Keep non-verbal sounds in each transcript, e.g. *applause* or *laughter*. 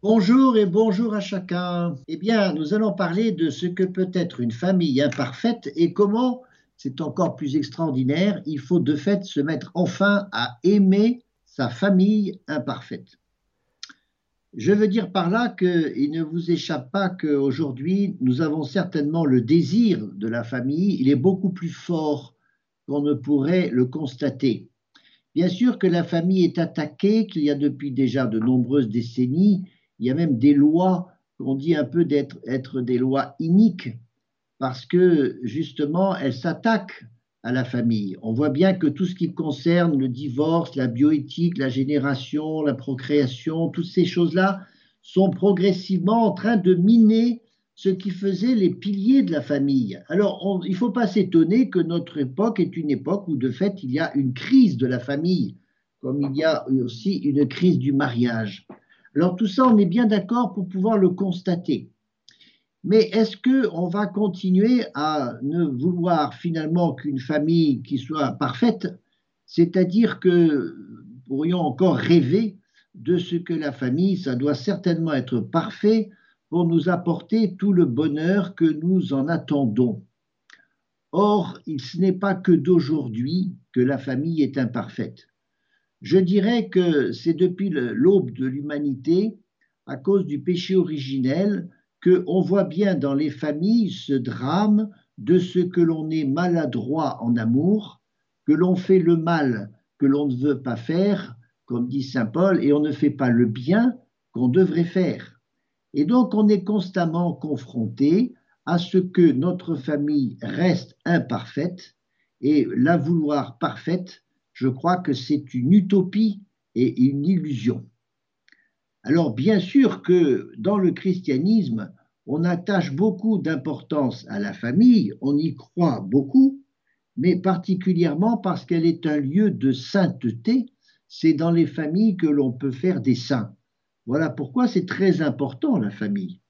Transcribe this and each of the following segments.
Bonjour et bonjour à chacun. Eh bien, nous allons parler de ce que peut être une famille imparfaite et comment, c'est encore plus extraordinaire, il faut de fait se mettre enfin à aimer sa famille imparfaite. Je veux dire par là qu'il ne vous échappe pas qu'aujourd'hui, nous avons certainement le désir de la famille, il est beaucoup plus fort qu'on ne pourrait le constater. Bien sûr que la famille est attaquée, qu'il y a depuis déjà de nombreuses décennies, il y a même des lois qu'on dit un peu d'être être des lois iniques, parce que justement, elles s'attaquent à la famille. On voit bien que tout ce qui concerne le divorce, la bioéthique, la génération, la procréation, toutes ces choses-là sont progressivement en train de miner ce qui faisait les piliers de la famille. Alors, il ne faut pas s'étonner que notre époque est une époque où, de fait, il y a une crise de la famille, comme il y a aussi une crise du mariage. Alors tout ça, on est bien d'accord pour pouvoir le constater. Mais est-ce qu'on va continuer à ne vouloir finalement qu'une famille qui soit parfaite? C'est-à-dire que pourrions encore rêver de ce que la famille, ça doit certainement être parfait pour nous apporter tout le bonheur que nous en attendons. Or, ce n'est pas que d'aujourd'hui que la famille est imparfaite. Je dirais que c'est depuis l'aube de l'humanité, à cause du péché originel, qu'on voit bien dans les familles ce drame de ce que l'on est maladroit en amour, que l'on fait le mal que l'on ne veut pas faire, comme dit Saint Paul, et on ne fait pas le bien qu'on devrait faire. Et donc on est constamment confronté à ce que notre famille reste imparfaite, et la vouloir parfaite, je crois que c'est une utopie et une illusion. Alors bien sûr que dans le christianisme, on attache beaucoup d'importance à la famille, on y croit beaucoup, mais particulièrement parce qu'elle est un lieu de sainteté, c'est dans les familles que l'on peut faire des saints. Voilà pourquoi c'est très important la famille.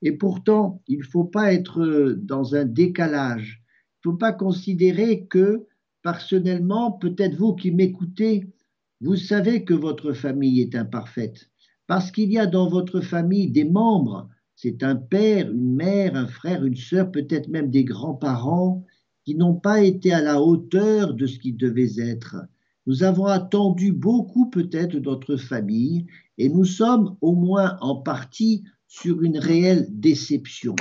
Et pourtant, il ne faut pas être dans un décalage. Il ne faut pas considérer que personnellement, peut-être vous qui m'écoutez, vous savez que votre famille est imparfaite, parce qu'il y a dans votre famille des membres, c'est un père, une mère, un frère, une sœur, peut-être même des grands-parents, qui n'ont pas été à la hauteur de ce qu'ils devaient être. Nous avons attendu beaucoup peut-être notre famille, et nous sommes au moins en partie sur une réelle déception.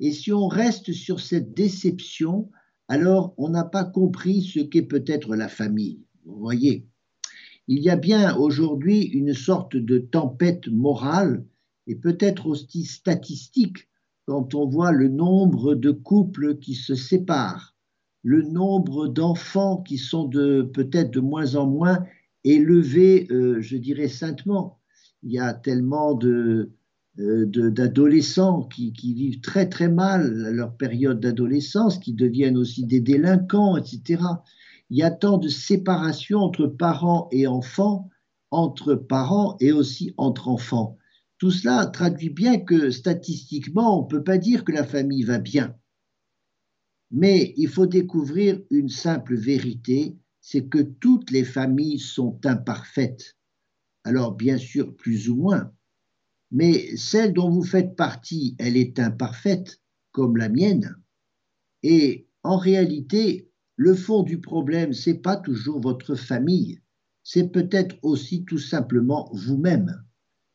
Et si on reste sur cette déception, alors on n'a pas compris ce qu'est peut-être la famille. Vous voyez, il y a bien aujourd'hui une sorte de tempête morale et peut-être aussi statistique quand on voit le nombre de couples qui se séparent, le nombre d'enfants qui sont de peut-être de moins en moins élevés, euh, je dirais saintement. Il y a tellement de, d'adolescents qui, vivent très très mal leur période d'adolescence, qui deviennent aussi des délinquants, etc. Il y a tant de séparation entre parents et enfants, entre parents et aussi entre enfants. Tout cela traduit bien que statistiquement, on ne peut pas dire que la famille va bien. Mais il faut découvrir une simple vérité, c'est que toutes les familles sont imparfaites. Alors bien sûr, plus ou moins, mais celle dont vous faites partie, elle est imparfaite, comme la mienne. Et en réalité, le fond du problème, c'est pas toujours votre famille, c'est peut-être aussi tout simplement vous-même.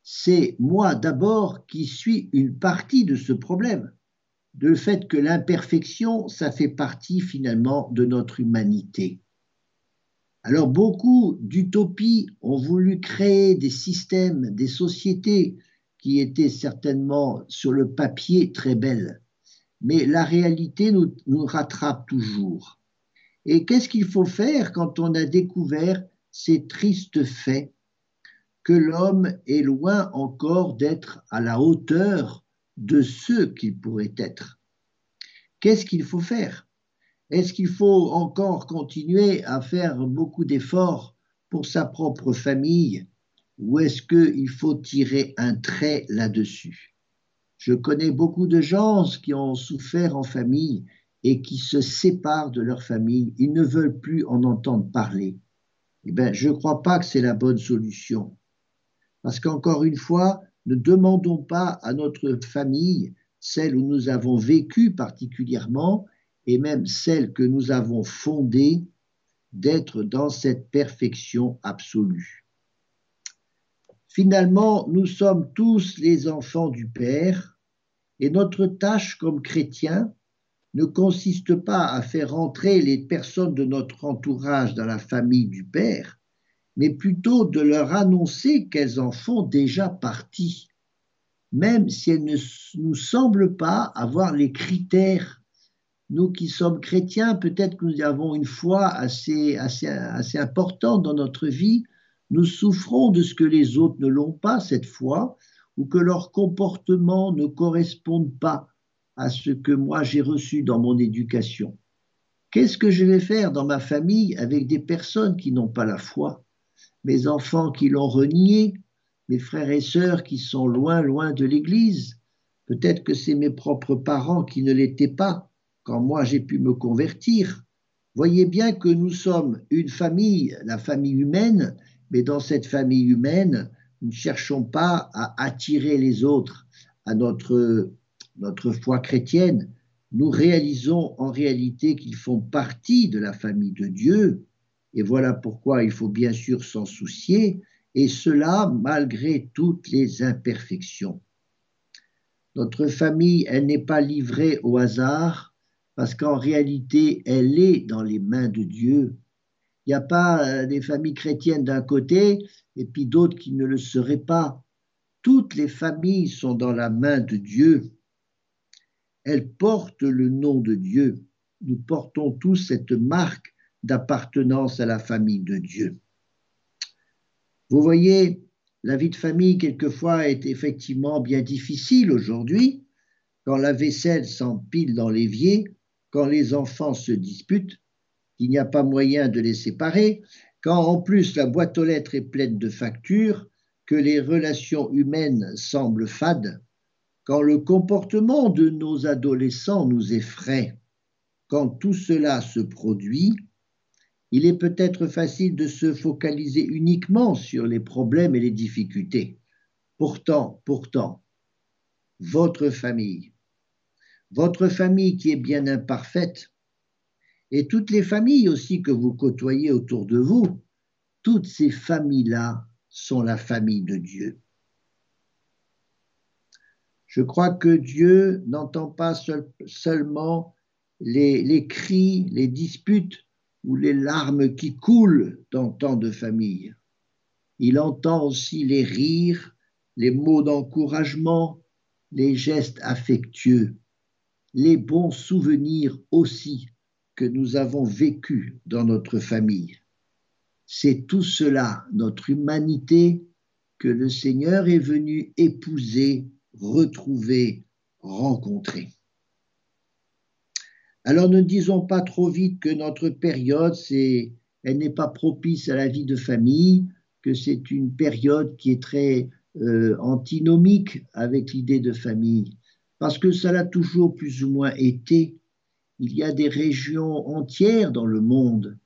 C'est moi d'abord qui suis une partie de ce problème, de fait que l'imperfection, ça fait partie finalement de notre humanité. Alors beaucoup d'utopies ont voulu créer des systèmes, des sociétés qui était certainement sur le papier très belle. Mais la réalité nous, nous rattrape toujours. Et qu'est-ce qu'il faut faire quand on a découvert ces tristes faits? Que l'homme est loin encore d'être à la hauteur de ce qu'il pourrait être Qu'est-ce qu'il faut faire? Est-ce qu'il faut encore continuer à faire beaucoup d'efforts pour sa propre famille ou est-ce qu'il faut tirer un trait là-dessus? Je connais beaucoup de gens qui ont souffert en famille et qui se séparent de leur famille. Ils ne veulent plus en entendre parler. Eh bien, je ne crois pas que c'est la bonne solution. Parce qu'encore une fois, ne demandons pas à notre famille, celle où nous avons vécu particulièrement, et même celle que nous avons fondée, d'être dans cette perfection absolue. Finalement, nous sommes tous les enfants du Père, et notre tâche comme chrétiens ne consiste pas à faire entrer les personnes de notre entourage dans la famille du Père, mais plutôt de leur annoncer qu'elles en font déjà partie, même si elles ne nous semblent pas avoir les critères. Nous qui sommes chrétiens, peut-être que nous avons une foi assez, importante dans notre vie, nous souffrons de ce que les autres ne l'ont pas cette foi, ou que leur comportement ne corresponde pas à ce que moi j'ai reçu dans mon éducation. Qu'est-ce que je vais faire dans ma famille avec des personnes qui n'ont pas la foi? Mes enfants qui l'ont renié, mes frères et sœurs qui sont loin, loin de l'Église. Peut-être que c'est mes propres parents qui ne l'étaient pas quand moi j'ai pu me convertir. Voyez bien que nous sommes une famille, la famille humaine, mais dans cette famille humaine, nous ne cherchons pas à attirer les autres à notre, foi chrétienne. Nous réalisons en réalité qu'ils font partie de la famille de Dieu, et voilà pourquoi il faut bien sûr s'en soucier, et cela malgré toutes les imperfections. Notre famille, elle n'est pas livrée au hasard, parce qu'en réalité, elle est dans les mains de Dieu, il n'y a pas euh, des familles chrétiennes d'un côté et puis d'autres qui ne le seraient pas. Toutes les familles sont dans la main de Dieu. Elles portent le nom de Dieu. Nous portons tous cette marque d'appartenance à la famille de Dieu. Vous voyez, la vie de famille quelquefois est effectivement bien difficile aujourd'hui, quand la vaisselle s'empile dans l'évier, quand les enfants se disputent, il n'y a pas moyen de les séparer, quand en plus la boîte aux lettres est pleine de factures, que les relations humaines semblent fades, quand le comportement de nos adolescents nous effraie, quand tout cela se produit, il est peut-être facile de se focaliser uniquement sur les problèmes et les difficultés. Pourtant, pourtant, votre famille, votre famille qui est bien imparfaite, et toutes les familles aussi que vous côtoyez autour de vous, toutes ces familles-là sont la famille de Dieu. Je crois que Dieu n'entend pas seulement les, les, cris, les disputes ou les larmes qui coulent dans tant de familles. Il entend aussi les rires, les mots d'encouragement, les gestes affectueux, les bons souvenirs aussi que nous avons vécu dans notre famille. C'est tout cela, notre humanité, que le Seigneur est venu épouser, retrouver, rencontrer. Alors ne disons pas trop vite que notre période, elle n'est pas propice à la vie de famille, que c'est une période qui est très euh, antinomique avec l'idée de famille, parce que ça l'a toujours plus ou moins été il y a des régions entières dans le monde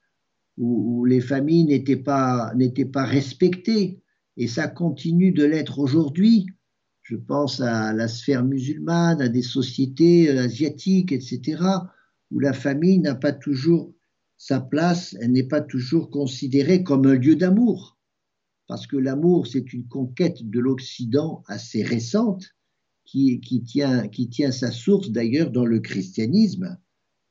où, les familles n'étaient pas, respectées, et ça continue de l'être aujourd'hui. Je pense à la sphère musulmane, à des sociétés euh, asiatiques, etc., où la famille n'a pas toujours sa place, elle n'est pas toujours considérée comme un lieu d'amour, parce que l'amour, c'est une conquête de l'Occident assez récente, qui tient sa source d'ailleurs dans le christianisme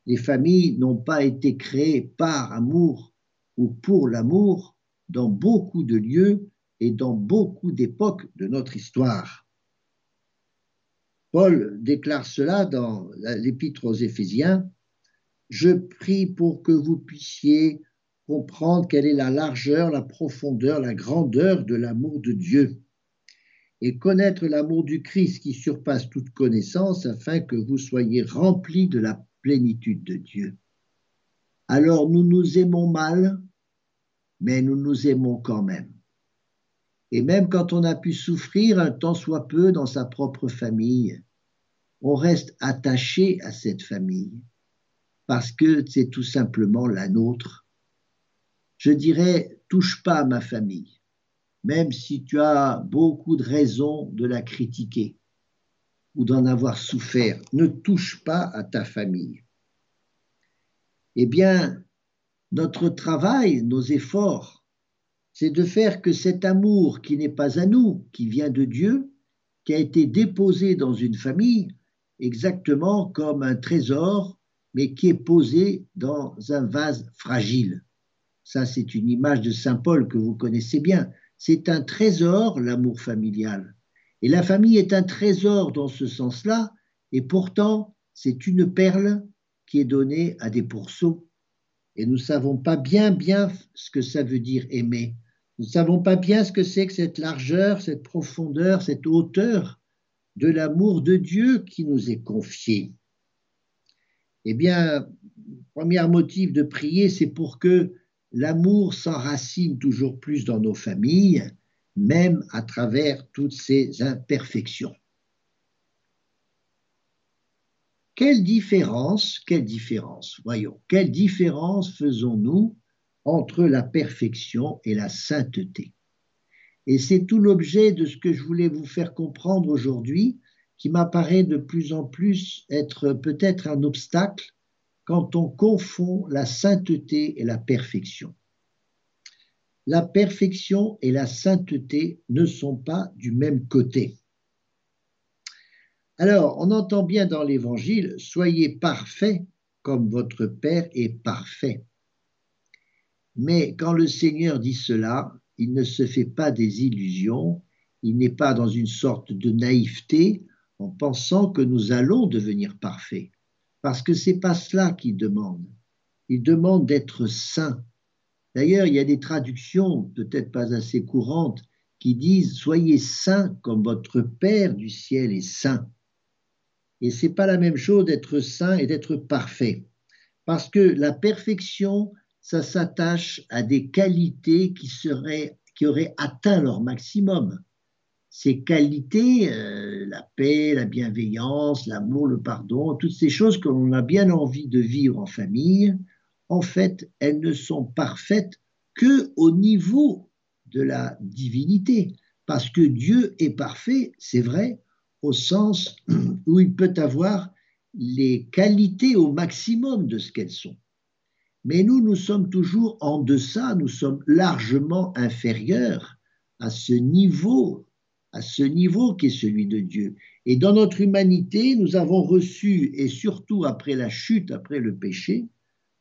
les familles n'ont pas été créées par amour ou pour l'amour dans beaucoup de lieux et dans beaucoup d'époques de notre histoire. Paul déclare cela dans l'épître aux Éphésiens. Je prie pour que vous puissiez comprendre quelle est la largeur, la profondeur, la grandeur de l'amour de Dieu et connaître l'amour du Christ qui surpasse toute connaissance afin que vous soyez remplis de la plénitude de Dieu. Alors nous nous aimons mal, mais nous nous aimons quand même. Et même quand on a pu souffrir un temps soit peu dans sa propre famille, on reste attaché à cette famille parce que c'est tout simplement la nôtre. Je dirais, touche pas à ma famille. même si tu as beaucoup de raisons de la critiquer ou d'en avoir souffert. Ne touche pas à ta famille. Eh bien, notre travail, nos efforts, c'est de faire que cet amour qui n'est pas à nous, qui vient de Dieu, qui a été déposé dans une famille, exactement comme un trésor, mais qui est posé dans un vase fragile. Ça, c'est une image de Saint Paul que vous connaissez bien. C'est un trésor, l'amour familial. Et la famille est un trésor dans ce sens-là, et pourtant, c'est une perle qui est donnée à des pourceaux. Et nous ne savons pas bien, bien ce que ça veut dire aimer. Nous ne savons pas bien ce que c'est que cette largeur, cette profondeur, cette hauteur de l'amour de Dieu qui nous est confié. Eh bien, premier motif de prier, c'est pour que l'amour s'enracine toujours plus dans nos familles, même à travers toutes ces imperfections. Quelle différence, quelle différence, voyons, quelle différence faisons-nous entre la perfection et la sainteté? Et c'est tout l'objet de ce que je voulais vous faire comprendre aujourd'hui, qui m'apparaît de plus en plus être peut-être un obstacle quand on confond la sainteté et la perfection. La perfection et la sainteté ne sont pas du même côté. Alors, on entend bien dans l'Évangile, soyez parfaits comme votre Père est parfait. Mais quand le Seigneur dit cela, il ne se fait pas des illusions, il n'est pas dans une sorte de naïveté en pensant que nous allons devenir parfaits. Parce que c'est pas cela qu'il demande. Il demande d'être saint. D'ailleurs, il y a des traductions, peut-être pas assez courantes, qui disent Soyez saints comme votre Père du ciel est saint. Et c'est pas la même chose d'être saint et d'être parfait. Parce que la perfection, ça s'attache à des qualités qui, seraient, qui auraient atteint leur maximum ces qualités, euh, la paix, la bienveillance, l'amour, le pardon, toutes ces choses que l'on a bien envie de vivre en famille, en fait, elles ne sont parfaites que au niveau de la divinité, parce que Dieu est parfait, c'est vrai, au sens où il peut avoir les qualités au maximum de ce qu'elles sont. Mais nous, nous sommes toujours en deçà, nous sommes largement inférieurs à ce niveau à ce niveau qui est celui de Dieu. Et dans notre humanité, nous avons reçu, et surtout après la chute, après le péché,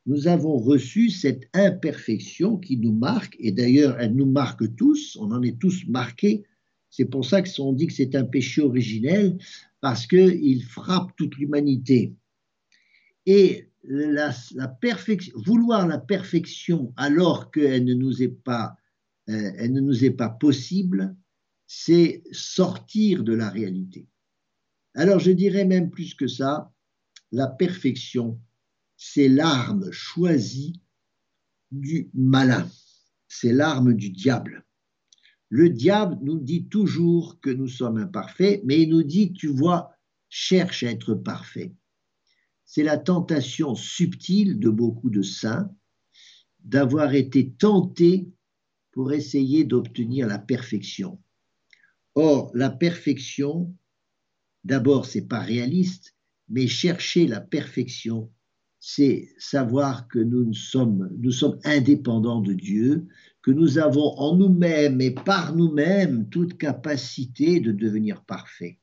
nous avons reçu cette imperfection qui nous marque, et d'ailleurs elle nous marque tous, on en est tous marqués. C'est pour ça qu'on dit que c'est un péché originel, parce qu'il frappe toute l'humanité. Et la, perfection, vouloir la perfection alors qu'elle ne euh, ne nous est pas possible, c'est sortir de la réalité. Alors je dirais même plus que ça, la perfection, c'est l'arme choisie du malin, c'est l'arme du diable. Le diable nous dit toujours que nous sommes imparfaits, mais il nous dit, tu vois, cherche à être parfait. C'est la tentation subtile de beaucoup de saints d'avoir été tentés pour essayer d'obtenir la perfection. Or, la perfection, d'abord, c'est pas réaliste, mais chercher la perfection, c'est savoir que nous sommes, nous sommes indépendants de Dieu, que nous avons en nous-mêmes et par nous-mêmes toute capacité de devenir parfaits.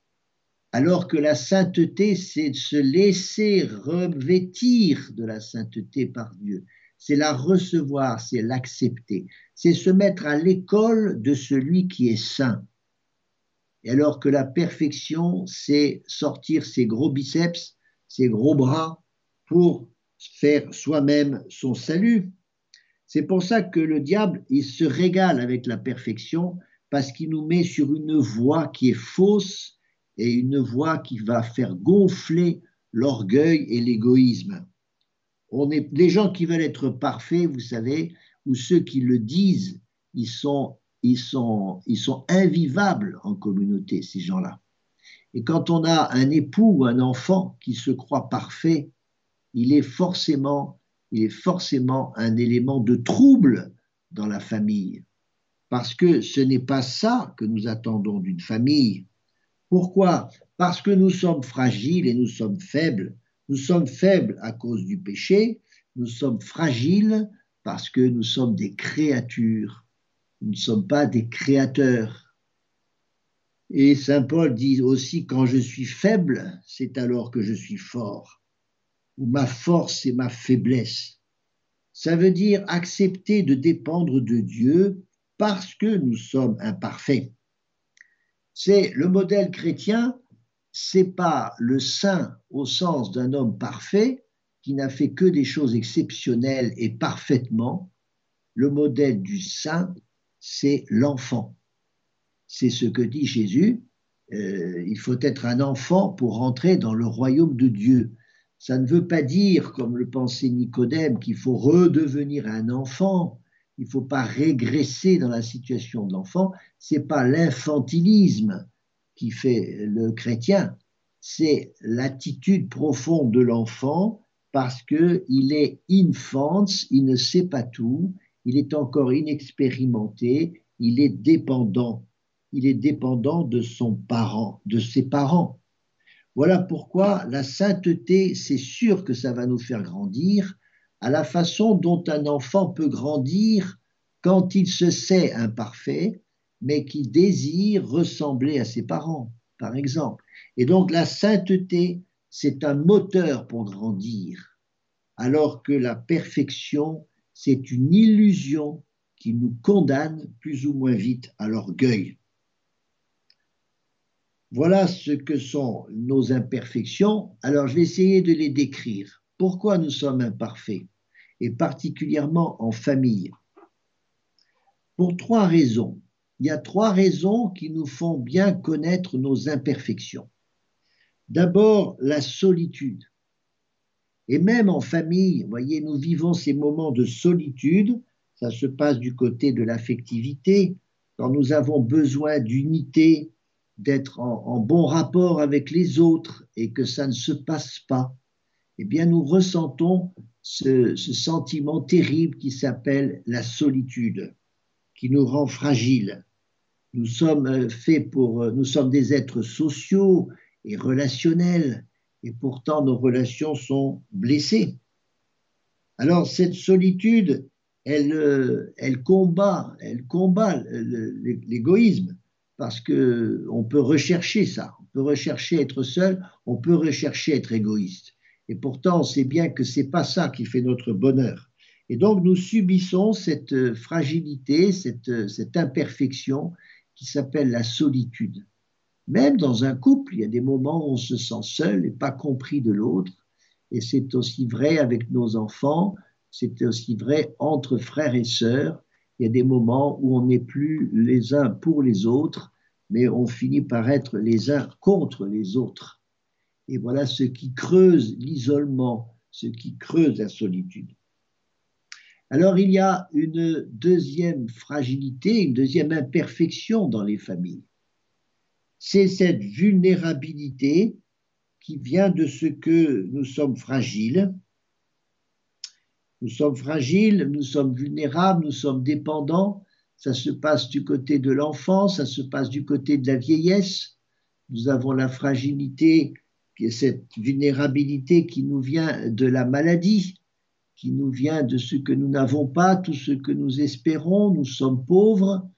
Alors que la sainteté, c'est de se laisser revêtir de la sainteté par Dieu, c'est la recevoir, c'est l'accepter, c'est se mettre à l'école de celui qui est saint. Alors que la perfection, c'est sortir ses gros biceps, ses gros bras pour faire soi-même son salut. C'est pour ça que le diable, il se régale avec la perfection parce qu'il nous met sur une voie qui est fausse et une voie qui va faire gonfler l'orgueil et l'égoïsme. On est, les gens qui veulent être parfaits, vous savez, ou ceux qui le disent, ils sont ils sont, ils sont invivables en communauté, ces gens-là. Et quand on a un époux ou un enfant qui se croit parfait, il est forcément, un élément de trouble dans la famille. parce que ce n'est pas ça que nous attendons d'une famille. Pourquoi? Parce que nous sommes fragiles et nous sommes faibles. Nous sommes faibles à cause du péché, nous sommes fragiles parce que nous sommes des créatures. Nous ne sommes pas des créateurs. Et Saint Paul dit aussi, quand je suis faible, c'est alors que je suis fort. Ou ma force et ma faiblesse. Ça veut dire accepter de dépendre de Dieu parce que nous sommes imparfaits. C'est le modèle chrétien, c'est pas le saint au sens d'un homme parfait qui n'a fait que des choses exceptionnelles et parfaitement. Le modèle du saint, c'est l'enfant. C'est ce que dit Jésus. Euh, il faut être un enfant pour rentrer dans le royaume de Dieu. Ça ne veut pas dire, comme le pensait Nicodème, qu'il faut redevenir un enfant il ne faut pas régresser dans la situation de l'enfant. C'est pas l'infantilisme qui fait le chrétien, c'est l'attitude profonde de l'enfant parce que il est infant, il ne sait pas tout, il est encore inexpérimenté, il est dépendant, il est dépendant de son parent, de ses parents. Voilà pourquoi la sainteté, c'est sûr que ça va nous faire grandir, à la façon dont un enfant peut grandir quand il se sait imparfait, mais qui désire ressembler à ses parents, par exemple. Et donc la sainteté, c'est un moteur pour grandir, alors que la perfection, c'est une illusion qui nous condamne plus ou moins vite à l'orgueil. Voilà ce que sont nos imperfections. Alors je vais essayer de les décrire. Pourquoi nous sommes imparfaits Et particulièrement en famille? Pour trois raisons. Il y a trois raisons qui nous font bien connaître nos imperfections. D'abord, la solitude. Et même en famille, voyez, nous vivons ces moments de solitude. Ça se passe du côté de l'affectivité, quand nous avons besoin d'unité, d'être en, bon rapport avec les autres et que ça ne se passe pas eh bien, nous ressentons ce, sentiment terrible qui s'appelle la solitude, qui nous rend fragiles. Nous sommes euh, faits pour, euh, nous sommes des êtres sociaux et relationnels, et pourtant nos relations sont blessées. Alors cette solitude, elle, euh, elle combat, elle combat l'égoïsme parce que on peut rechercher ça, on peut rechercher être seul, on peut rechercher être égoïste. Et pourtant, on sait bien que c'est pas ça qui fait notre bonheur. Et donc, nous subissons cette euh, fragilité, cette, euh, cette imperfection qui s'appelle la solitude. Même dans un couple, il y a des moments où on se sent seul et pas compris de l'autre. Et c'est aussi vrai avec nos enfants, c'est aussi vrai entre frères et sœurs. Il y a des moments où on n'est plus les uns pour les autres, mais on finit par être les uns contre les autres. Et voilà ce qui creuse l'isolement, ce qui creuse la solitude. Alors il y a une deuxième fragilité, une deuxième imperfection dans les familles. C'est cette vulnérabilité qui vient de ce que nous sommes fragiles. Nous sommes fragiles, nous sommes vulnérables, nous sommes dépendants. Ça se passe du côté de l'enfance, ça se passe du côté de la vieillesse. Nous avons la fragilité cette vulnérabilité qui nous vient de la maladie, qui nous vient de ce que nous n'avons pas, tout ce que nous espérons, nous sommes pauvres,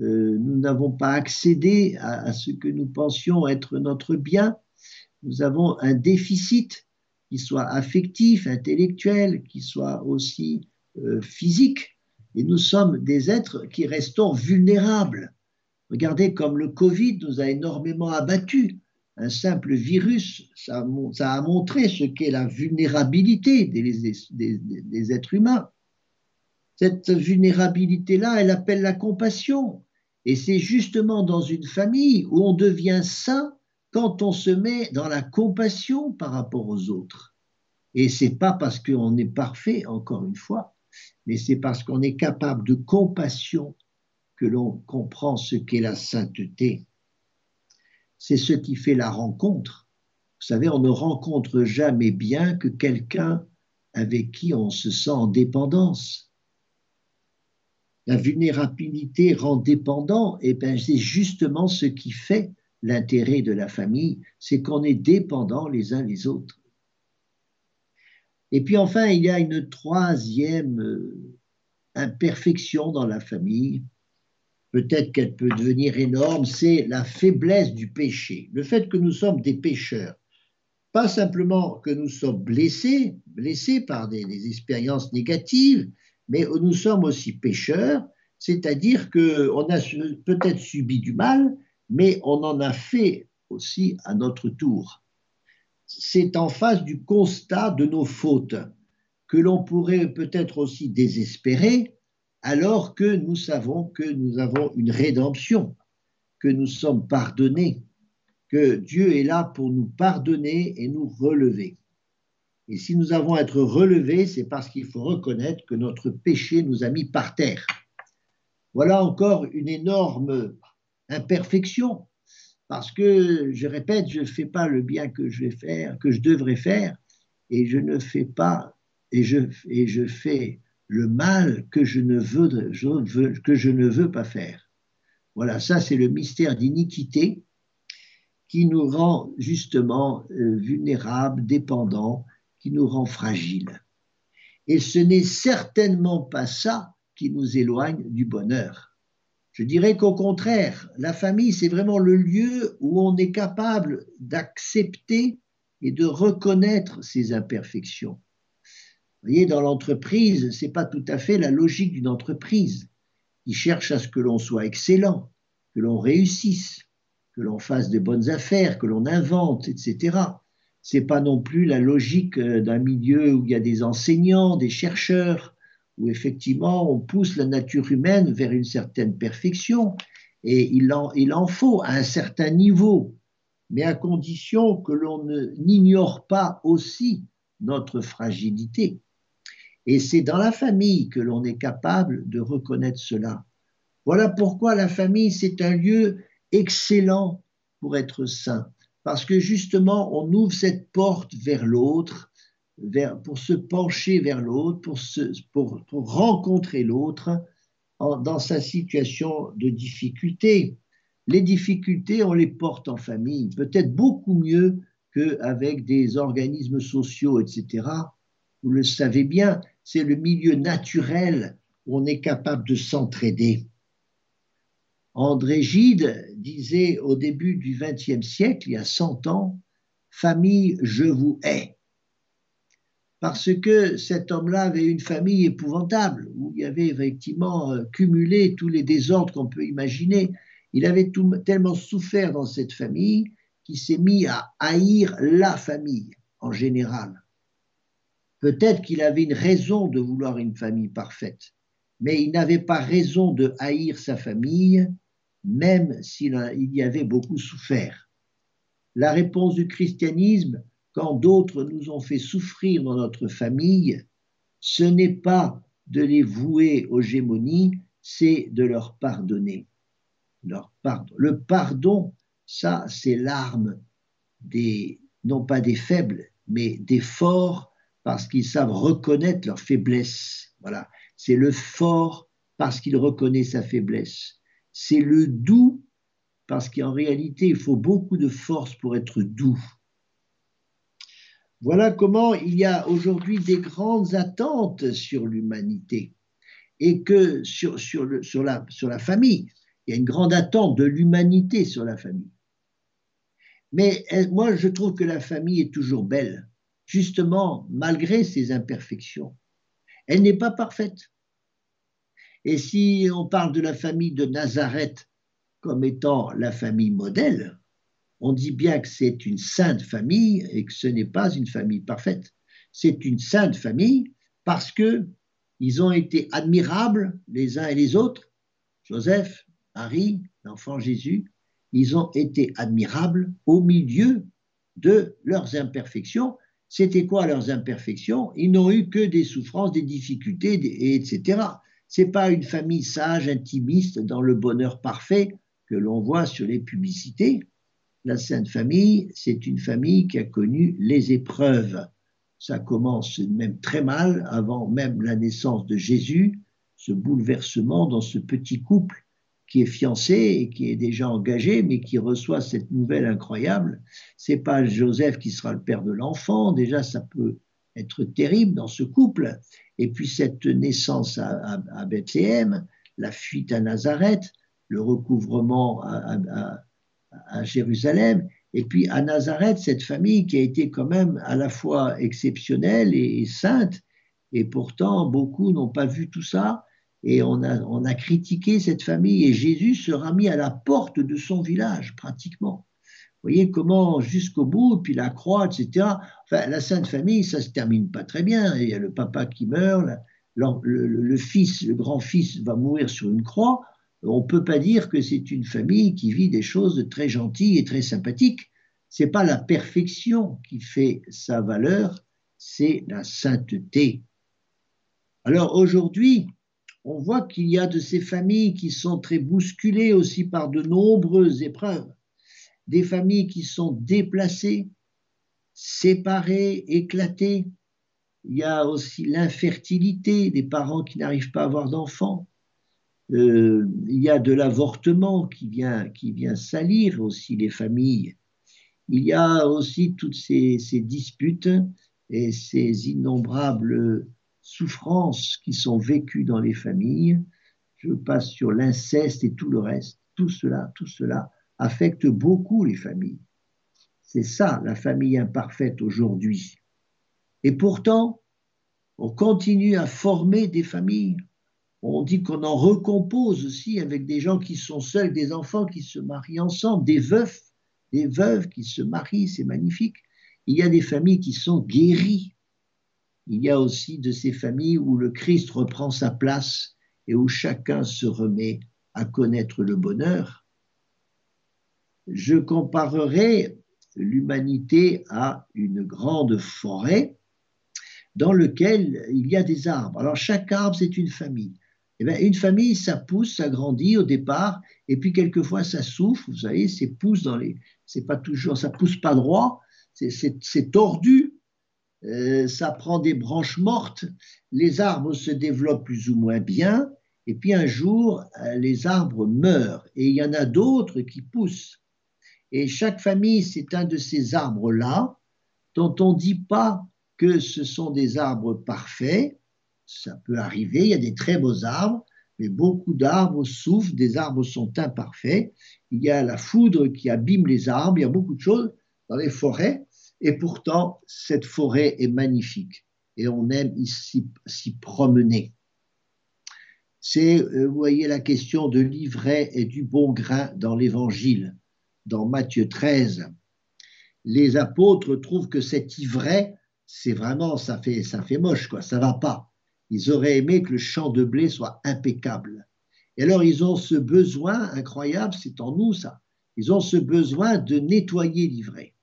euh, nous n'avons pas accédé à, ce que nous pensions être notre bien, nous avons un déficit qui soit affectif, intellectuel, qui soit aussi euh, physique, et nous sommes des êtres qui restons vulnérables. Regardez comme le Covid nous a énormément abattus un simple virus, ça, a montré ce qu'est la vulnérabilité des, êtres humains. Cette vulnérabilité-là, elle appelle la compassion. Et c'est justement dans une famille où on devient saint quand on se met dans la compassion par rapport aux autres. Et c'est pas parce qu'on est parfait, encore une fois, mais c'est parce qu'on est capable de compassion que l'on comprend ce qu'est la sainteté c'est ce qui fait la rencontre. Vous savez, on ne rencontre jamais bien que quelqu'un avec qui on se sent en dépendance. la vulnérabilité rend dépendant, et ben c'est justement ce qui fait l'intérêt de la famille, c'est qu'on est dépendants les uns les autres. Et puis enfin, il y a une troisième euh, imperfection dans la famille, peut-être qu'elle peut devenir énorme, c'est la faiblesse du péché, le fait que nous sommes des pécheurs. Pas simplement que nous sommes blessés, blessés par des, des expériences négatives, mais nous sommes aussi pécheurs, c'est-à-dire qu'on a peut-être subi du mal, mais on en a fait aussi à notre tour. C'est en face du constat de nos fautes que l'on pourrait peut-être aussi désespérer, alors que nous savons que nous avons une rédemption, que nous sommes pardonnés, que Dieu est là pour nous pardonner et nous relever. Et si nous avons à être relevés, c'est parce qu'il faut reconnaître que notre péché nous a mis par terre. Voilà encore une énorme imperfection, parce que, je répète, je ne fais pas le bien que je vais faire, que je devrais faire, et je ne fais pas, et je, fais le mal que je ne veux, je veux, que je ne veux pas faire. Voilà, ça c'est le mystère d'iniquité qui nous rend justement euh, vulnérables, dépendants, qui nous rend fragiles. Et ce n'est certainement pas ça qui nous éloigne du bonheur. Je dirais qu'au contraire, la famille, c'est vraiment le lieu où on est capable d'accepter et de reconnaître ses imperfections. Vous voyez, dans l'entreprise, ce n'est pas tout à fait la logique d'une entreprise qui cherche à ce que l'on soit excellent, que l'on réussisse, que l'on fasse de bonnes affaires, que l'on invente, etc c'est pas non plus la logique euh, d'un milieu où il y a des enseignants, des chercheurs, où effectivement on pousse la nature humaine vers une certaine perfection, et il en, faut à un certain niveau, mais à condition que l'on n'ignore pas aussi notre fragilité. Et c'est dans la famille que l'on est capable de reconnaître cela. Voilà pourquoi la famille, c'est un lieu excellent pour être saint parce que justement, on ouvre cette porte vers l'autre, pour se pencher vers l'autre, pour, pour, rencontrer l'autre dans sa situation de difficulté. Les difficultés, on les porte en famille, peut-être beaucoup mieux qu'avec des organismes sociaux, etc. Vous le savez bien, c'est le milieu naturel où on est capable de s'entraider. André Gide disait au début du XXe siècle, il y a 100 ans, Famille, je vous hais. Parce que cet homme-là avait une famille épouvantable, où il y avait effectivement euh, cumulé tous les désordres qu'on peut imaginer. Il avait tellement souffert dans cette famille qu'il s'est mis à haïr la famille en général. Peut-être qu'il avait une raison de vouloir une famille parfaite, mais il n'avait pas raison de haïr sa famille même s'il y avait beaucoup souffert. La réponse du christianisme, quand d'autres nous ont fait souffrir dans notre famille, ce n'est pas de les vouer aux gémonies, c'est de leur pardonner. Le pardon, ça, c'est l'arme des, non pas des faibles, mais des forts, parce qu'ils savent reconnaître leur faiblesse. Voilà. C'est le fort parce qu'il reconnaît sa faiblesse c'est le doux, parce qu'en réalité, il faut beaucoup de force pour être doux. Voilà comment il y a aujourd'hui des grandes attentes sur l'humanité et que sur, sur, la, famille, il y a une grande attente de l'humanité sur la famille. Mais eh, moi, je trouve que la famille est toujours belle, justement, malgré ses imperfections. Elle n'est pas parfaite. Et si on parle de la famille de Nazareth comme étant la famille modèle, on dit bien que c'est une sainte famille et que ce n'est pas une famille parfaite. C'est une sainte famille parce que ils ont été admirables les uns et les autres. Joseph, Marie, l'enfant Jésus, ils ont été admirables au milieu de leurs imperfections. C'était quoi leurs imperfections? Ils n'ont eu que des souffrances, des difficultés, etc n'est pas une famille sage, intimiste, dans le bonheur parfait que l'on voit sur les publicités. La Sainte Famille, c'est une famille qui a connu les épreuves. Ça commence même très mal, avant même la naissance de Jésus. ce bouleversement dans ce petit couple qui est fiancé et qui est déjà engagé, mais qui reçoit cette nouvelle incroyable. C'est pas Joseph qui sera le père de l'enfant. Déjà, ça peut être terrible dans ce couple. Et puis cette naissance à, Bethléem, la fuite à Nazareth, le recouvrement à, à, Jérusalem, et puis à Nazareth, cette famille qui a été quand même à la fois exceptionnelle et, sainte, et pourtant beaucoup n'ont pas vu tout ça, et on a, on a critiqué cette famille, et Jésus sera mis à la porte de son village pratiquement. Vous voyez comment jusqu'au bout, puis la croix, etc. Enfin, la Sainte Famille, ça se termine pas très bien. Il y a le papa qui meurt, le, fils, le grand-fils va mourir sur une croix. On ne peut pas dire que c'est une famille qui vit des choses très gentilles et très sympathiques. C'est pas la perfection qui fait sa valeur, c'est la sainteté. Alors aujourd'hui, on voit qu'il y a de ces familles qui sont très bousculées aussi par de nombreuses épreuves des familles qui sont déplacées, séparées, éclatées. Il y a aussi l'infertilité des parents qui n'arrivent pas à avoir d'enfants. Euh, il y a de l'avortement qui vient, qui vient salir aussi les familles. Il y a aussi toutes ces, ces disputes et ces innombrables souffrances qui sont vécues dans les familles. Je passe sur l'inceste et tout le reste. Tout cela, tout cela affecte beaucoup les familles. C'est ça la famille imparfaite aujourd'hui. Et pourtant, on continue à former des familles. On dit qu'on en recompose aussi avec des gens qui sont seuls, des enfants qui se marient ensemble, des veufs, des veuves qui se marient, c'est magnifique. Il y a des familles qui sont guéries. Il y a aussi de ces familles où le Christ reprend sa place et où chacun se remet à connaître le bonheur je comparerai l'humanité à une grande forêt dans laquelle il y a des arbres. Alors chaque arbre, c'est une famille. Eh bien, une famille, ça pousse, ça grandit au départ, et puis quelquefois ça souffle, vous savez, c'est pousse dans les, c'est pas toujours, ça pousse pas droit, c'est tordu, euh, ça prend des branches mortes, les arbres se développent plus ou moins bien, et puis un jour, euh, les arbres meurent, et il y en a d'autres qui poussent. Et chaque famille, c'est un de ces arbres-là dont on ne dit pas que ce sont des arbres parfaits. Ça peut arriver, il y a des très beaux arbres, mais beaucoup d'arbres souffrent, des arbres sont imparfaits. Il y a la foudre qui abîme les arbres, il y a beaucoup de choses dans les forêts, et pourtant, cette forêt est magnifique et on aime s'y promener. C'est, euh, vous voyez, la question de l'ivraie et du bon grain dans l'évangile dans Matthieu 13, les apôtres trouvent que cet ivraie, c'est vraiment, ça fait, ça fait moche, quoi, ça va pas. Ils auraient aimé que le champ de blé soit impeccable. Et alors, ils ont ce besoin incroyable, c'est en nous ça, ils ont ce besoin de nettoyer l'ivraie.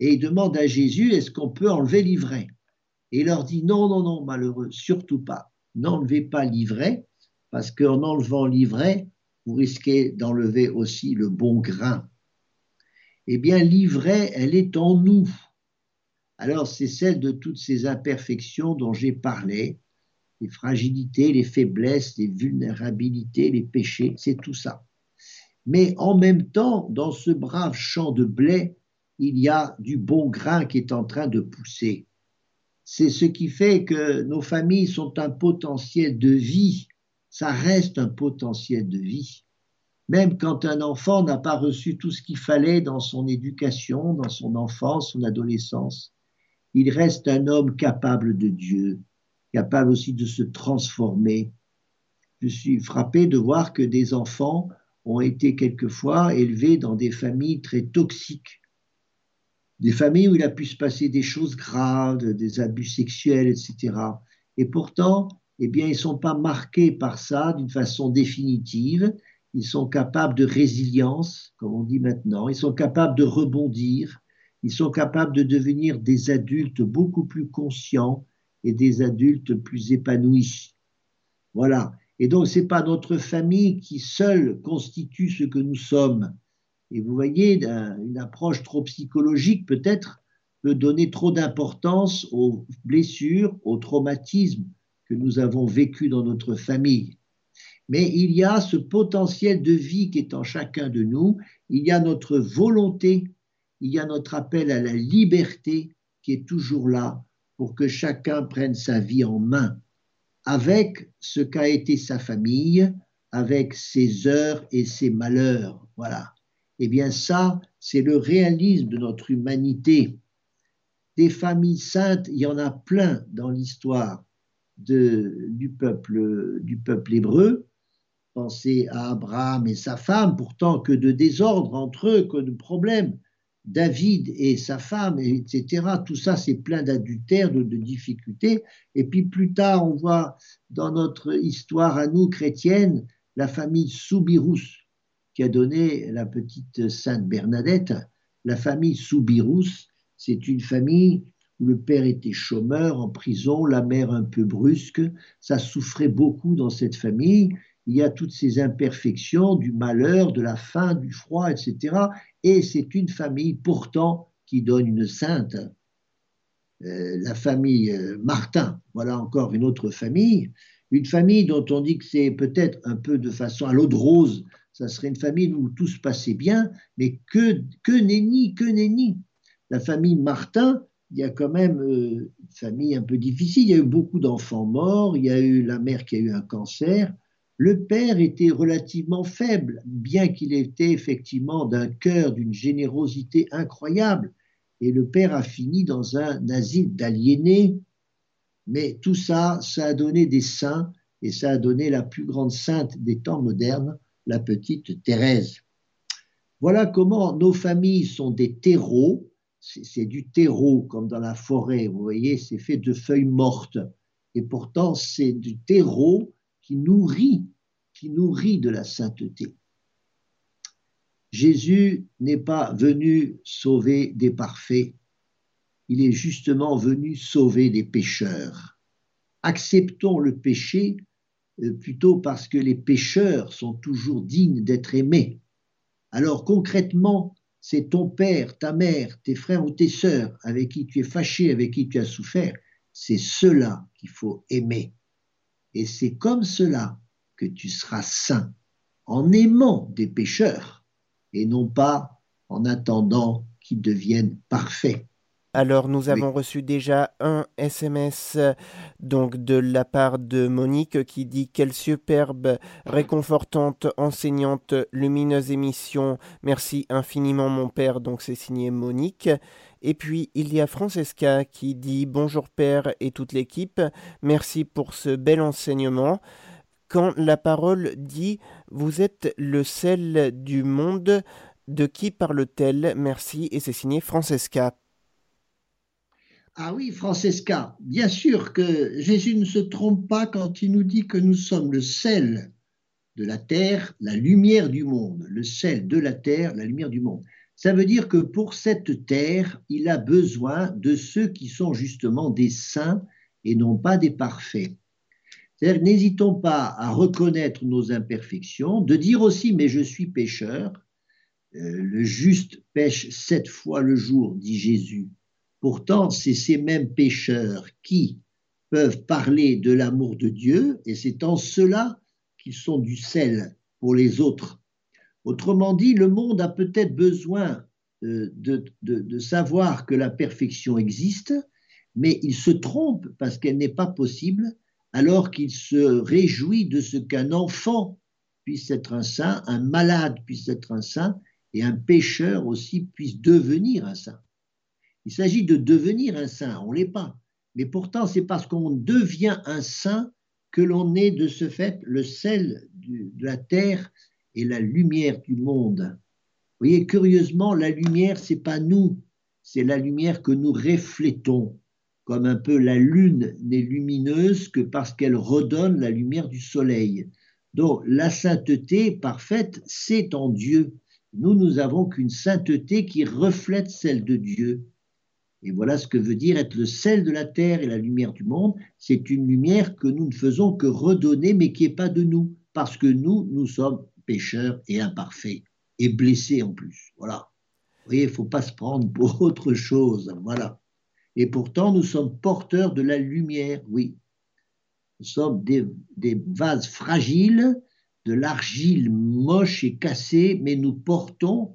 Et ils demandent à Jésus, est-ce qu'on peut enlever l'ivraie? Et il leur dit, non, non, non, malheureux, surtout pas. N'enlevez pas l'ivraie, parce qu'en enlevant l'ivraie, vous risquez d'enlever aussi le bon grain eh bien l'ivraie, elle est en nous. Alors c'est celle de toutes ces imperfections dont j'ai parlé, les fragilités, les faiblesses, les vulnérabilités, les péchés, c'est tout ça. Mais en même temps, dans ce brave champ de blé, il y a du bon grain qui est en train de pousser. C'est ce qui fait que nos familles sont un potentiel de vie, ça reste un potentiel de vie même quand un enfant n'a pas reçu tout ce qu'il fallait dans son éducation, dans son enfance, son adolescence, il reste un homme capable de Dieu, capable aussi de se transformer. Je suis frappé de voir que des enfants ont été quelquefois élevés dans des familles très toxiques, des familles où il a pu se passer des choses graves, des abus sexuels, etc. Et pourtant, eh bien, ils ne sont pas marqués par ça d'une façon définitive, ils sont capables de résilience, comme on dit maintenant, ils sont capables de rebondir, ils sont capables de devenir des adultes beaucoup plus conscients et des adultes plus épanouis. Voilà. Et donc, ce n'est pas notre famille qui seule constitue ce que nous sommes. Et vous voyez, une approche trop psychologique peut-être peut donner trop d'importance aux blessures, aux traumatismes que nous avons vécus dans notre famille. mais il y a ce potentiel de vie qui est en chacun de nous, il y a notre volonté, il y a notre appel à la liberté qui est toujours là pour que chacun prenne sa vie en main, avec ce qu'a été sa famille, avec ses heures et ses malheurs. Voilà. Eh bien ça, c'est le réalisme de notre humanité. Des familles saintes, il y en a plein dans l'histoire du peuple, hébreu. Pensez à Abraham et sa femme, pourtant que de désordre entre eux, que de problèmes. David et sa femme, etc. Tout ça, c'est plein d'adultères, de, difficultés. Et puis plus tard, on voit dans notre histoire à nous, chrétiennes, la famille Soubirous, qui a donné la petite Sainte Bernadette. La famille Soubirous, c'est une famille où le père était chômeur en prison, la mère un peu brusque. Ça souffrait beaucoup dans cette famille. Il y a toutes ces imperfections du malheur, de la faim, du froid, etc. Et c'est une famille pourtant qui donne une sainte. Euh, la famille euh, Martin, voilà encore une autre famille une famille dont on dit que c'est peut-être un peu de façon à l'eau de rose, ça serait une famille où tout se passait bien, mais que, que nenni, que nenni. La famille Martin, il y a quand même euh, une famille un peu difficile, il y a eu beaucoup d'enfants morts, il y a eu la mère qui a eu un cancer, le père était relativement faible, bien qu'il était effectivement d'un cœur, d'une générosité incroyable, et le père a fini dans un asile d'aliénés, mais tout ça, ça a donné des saints et ça a donné la plus grande sainte des temps modernes, la petite Thérèse. Voilà comment nos familles sont des terreaux. C'est du terreau comme dans la forêt, vous voyez, c'est fait de feuilles mortes. Et pourtant, c'est du terreau qui nourrit, de la sainteté. Jésus n'est pas venu sauver des parfaits, il est justement venu sauver des pécheurs. Acceptons le péché euh, plutôt parce que les pécheurs sont toujours dignes d'être aimés. Alors concrètement, c'est ton père, ta mère, tes frères ou tes sœurs avec qui tu es fâché, avec qui tu as souffert, c'est cela qu'il faut aimer. Et c'est comme cela que tu seras saint, en aimant des pécheurs, et non pas en attendant qu'ils deviennent parfaits. Alors nous avons reçu déjà un SMS donc de la part de Monique qui dit quelle superbe, réconfortante, enseignante, lumineuse émission. Merci infiniment mon père. Donc c'est signé Monique. Et puis il y a Francesca qui dit bonjour père et toute l'équipe. Merci pour ce bel enseignement. Quand la parole dit vous êtes le sel du monde, de qui parle-t-elle? Merci et c'est signé Francesca. Ah oui, Francesca, bien sûr que Jésus ne se trompe pas quand il nous dit que nous sommes le sel de la terre, la lumière du monde, le sel de la terre, la lumière du monde. Ça veut dire que pour cette terre, il a besoin de ceux qui sont justement des saints et non pas des parfaits. N'hésitons pas à reconnaître nos imperfections, de dire aussi, mais je suis pécheur. Euh, le juste pêche sept fois le jour, dit Jésus. Pourtant, c'est ces mêmes pécheurs qui peuvent parler de l'amour de Dieu, et c'est en cela qu'ils sont du sel pour les autres. Autrement dit, le monde a peut-être besoin euh, de, de, savoir que la perfection existe, mais il se trompe parce qu'elle n'est pas possible, alors qu'il se réjouit de ce qu'un enfant puisse être un saint, un malade puisse être un saint, et un pécheur aussi puisse devenir un saint. Il s'agit de devenir un saint, on ne l'est pas. Mais pourtant, c'est parce qu'on devient un saint que l'on est de ce fait le sel de la terre et la lumière du monde. Vous voyez, curieusement, la lumière, c'est pas nous, c'est la lumière que nous reflétons, comme un peu la lune n'est lumineuse que parce qu'elle redonne la lumière du soleil. Donc, la sainteté parfaite, c'est en Dieu. Nous, nous avons qu'une sainteté qui reflète celle de Dieu. Et voilà ce que veut dire être le sel de la terre et la lumière du monde. C'est une lumière que nous ne faisons que redonner, mais qui n'est pas de nous, parce que nous, nous sommes pécheurs et imparfaits, et blessés en plus. Voilà. Vous voyez, il ne faut pas se prendre pour *laughs* autre chose. Voilà. Et pourtant, nous sommes porteurs de la lumière, oui. Nous sommes des vases fragiles, de l'argile moche et cassée, mais nous portons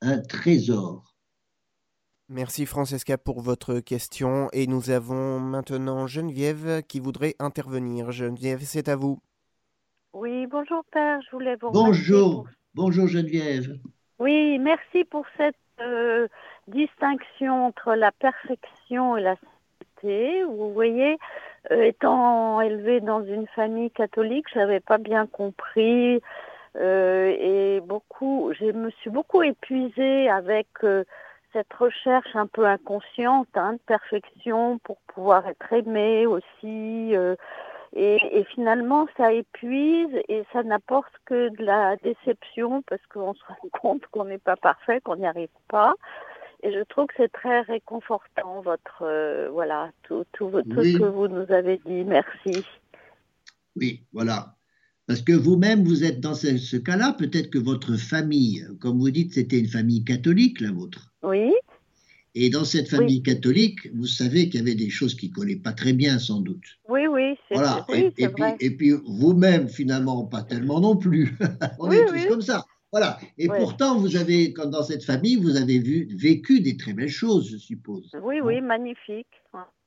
un trésor. Merci Francesca pour votre question et nous avons maintenant Geneviève qui voudrait intervenir. Geneviève, c'est à vous. Oui, bonjour Père, je voulais vous Bonjour, bonjour Geneviève. Oui, merci pour cette euh, distinction entre la perfection et la sainteté. Vous voyez, euh, étant élevée dans une famille catholique, je n'avais pas bien compris euh, et beaucoup, je me suis beaucoup épuisée avec cette recherche un peu inconsciente hein, de perfection pour pouvoir être aimée aussi. Et, finalement, ça épuise et ça n'apporte que de la déception parce qu'on se rend *laughs* compte qu'on n'est pas parfait, qu'on n'y arrive pas. Et je trouve que c'est très réconfortant, votre, euh, voilà, tout, tout, ce que vous nous avez dit. Merci. Oui, voilà. Parce que vous-même, vous êtes dans ce, ce cas-là. Peut-être que votre famille, comme vous dites, c'était une famille catholique, la vôtre. Oui. Et dans cette famille catholique, vous savez qu'il y avait des choses qui collaient pas très bien, sans doute. Oui, oui, c'est voilà. et, et, puis, et, puis, vous-même, finalement, pas tellement non plus. *laughs* On est tous comme ça. Voilà. Et pourtant, vous avez, quand dans cette famille, vous avez vu, vécu des très belles choses, je suppose. Oui, oui, magnifique.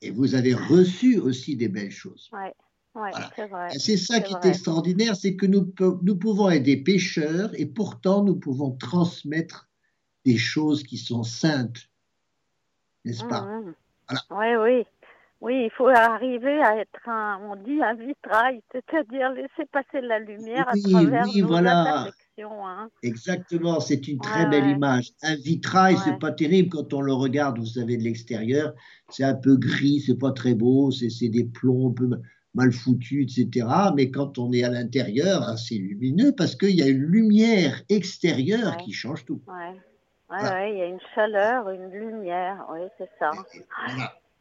Et vous avez reçu aussi des belles choses. Ouais. Ouais, c'est vrai. C'est ça qui est extraordinaire, c'est que nous, nous pouvons être des pécheurs et pourtant nous pouvons transmettre des choses qui sont saintes, n'est-ce pas? mmh, mmh. Oui, oui. Oui, il faut arriver à être un, on dit un vitrail, c'est-à-dire laisser passer la lumière à travers oui, voilà. Hein. Exactement, c'est une très belle image. Un vitrail, c'est pas terrible quand on le regarde, vous savez, de l'extérieur. C'est un peu gris, c'est pas très beau, c'est des plombs un peu mal foutus, etc. Mais quand on est à l'intérieur, hein, c'est lumineux parce qu'il y a une lumière extérieure qui change tout. Oui, il y a une chaleur, une lumière, oui, c'est ça.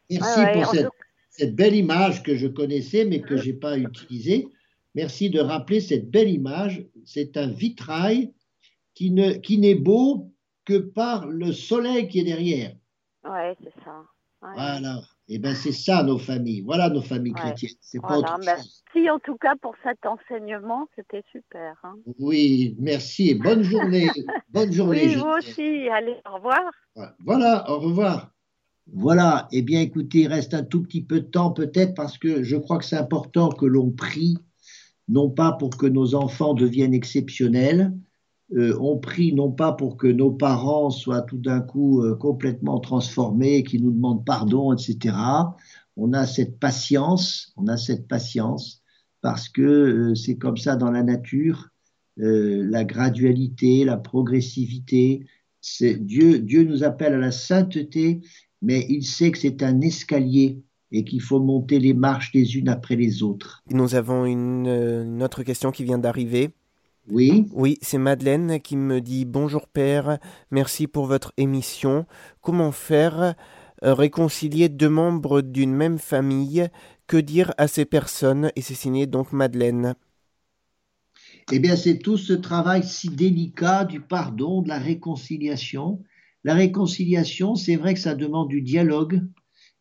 Merci pour cette, belle image que je connaissais mais que je n'ai pas utilisée. Merci de rappeler cette belle image. C'est un vitrail qui n'est qui beau que par le soleil qui est derrière. Oui, c'est ça. Voilà. Eh bien, c'est ça nos familles. Voilà nos familles chrétiennes. C'est pas autre merci en tout cas pour cet enseignement. C'était super. Hein. Oui, merci et bonne journée. *laughs* bonne journée. Oui, vous aussi. Allez, au revoir. Voilà, au revoir. Voilà, eh bien écoutez, il reste un tout petit peu de temps peut-être parce que je crois que c'est important que l'on prie, non pas pour que nos enfants deviennent exceptionnels, euh, on prie non pas pour que nos parents soient tout d'un coup euh, complètement transformés, qu'ils nous demandent pardon, etc. On a cette patience, on a cette patience parce que euh, c'est comme ça dans la nature, la gradualité, la progressivité. Dieu, Dieu nous appelle à la sainteté, mais il sait que c'est un escalier et qu'il faut monter les marches les unes après les autres. Nous avons une autre question qui vient d'arriver. Oui. Oui, c'est Madeleine qui me dit Bonjour Père, merci pour votre émission. Comment faire euh, réconcilier deux membres d'une même famille? Que dire à ces personnes? Et c'est signé donc Madeleine. Eh bien, c'est tout ce travail si délicat du pardon, de la réconciliation. La réconciliation, c'est vrai que ça demande du dialogue.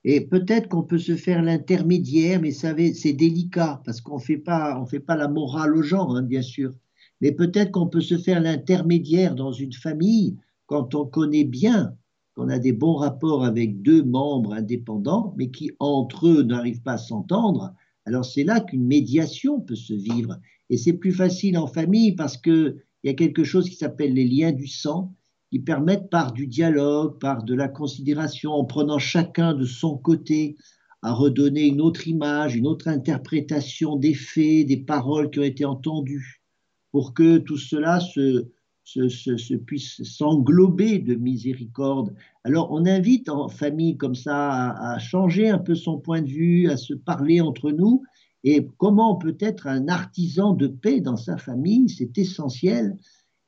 Et peut-être qu'on peut se faire l'intermédiaire, mais c'est délicat parce qu'on ne fait pas la morale aux gens, hein, bien sûr mais peut-être qu'on peut se faire l'intermédiaire dans une famille quand on connaît bien qu'on a des bons rapports avec deux membres indépendants, mais qui entre eux n'arrivent pas à s'entendre. Alors c'est là qu'une médiation peut se vivre. Et c'est plus facile en famille parce qu'il y a quelque chose qui s'appelle les liens du sang, qui permettent par du dialogue, par de la considération, en prenant chacun de son côté, à redonner une autre image, une autre interprétation des faits, des paroles qui ont été entendues pour que tout cela se, puisse s'englober de miséricorde. Alors on invite en famille comme ça à, changer un peu son point de vue, à se parler entre nous. Et comment peut être un artisan de paix dans sa famille, c'est essentiel.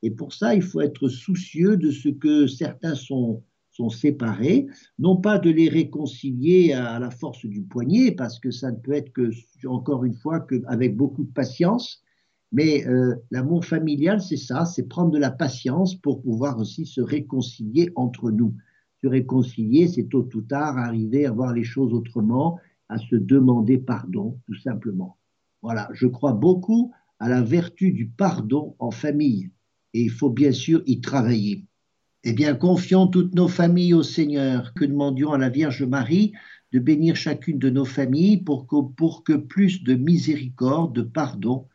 Et pour ça, il faut être soucieux de ce que certains sont, sont séparés, non pas de les réconcilier à la force du poignet, parce que ça ne peut être que, encore une fois, qu'avec beaucoup de patience, mais euh, l'amour familial, c'est ça, c'est prendre de la patience pour pouvoir aussi se réconcilier entre nous. Se réconcilier, c'est tôt ou tard arriver à voir les choses autrement, à se demander pardon, tout simplement. Voilà, je crois beaucoup à la vertu du pardon en famille. Et il faut bien sûr y travailler. Eh bien, confions toutes nos familles au Seigneur, que demandions à la Vierge Marie de bénir chacune de nos familles pour que, pour que plus de miséricorde, de pardon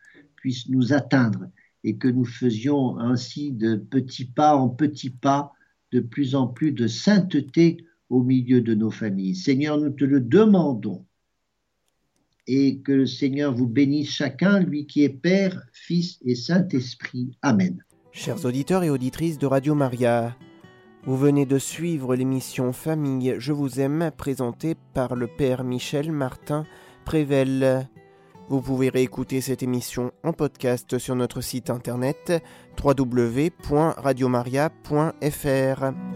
nous atteindre et que nous faisions ainsi de petits pas en petits pas de plus en plus de sainteté au milieu de nos familles. Seigneur, nous te le demandons et que le Seigneur vous bénisse chacun, lui qui est Père, Fils et Saint-Esprit. Amen. Chers auditeurs et auditrices de Radio Maria, vous venez de suivre l'émission Famille, je vous aime, présentée par le Père Michel Martin Prével. Vous pouvez réécouter cette émission en podcast sur notre site internet www.radiomaria.fr.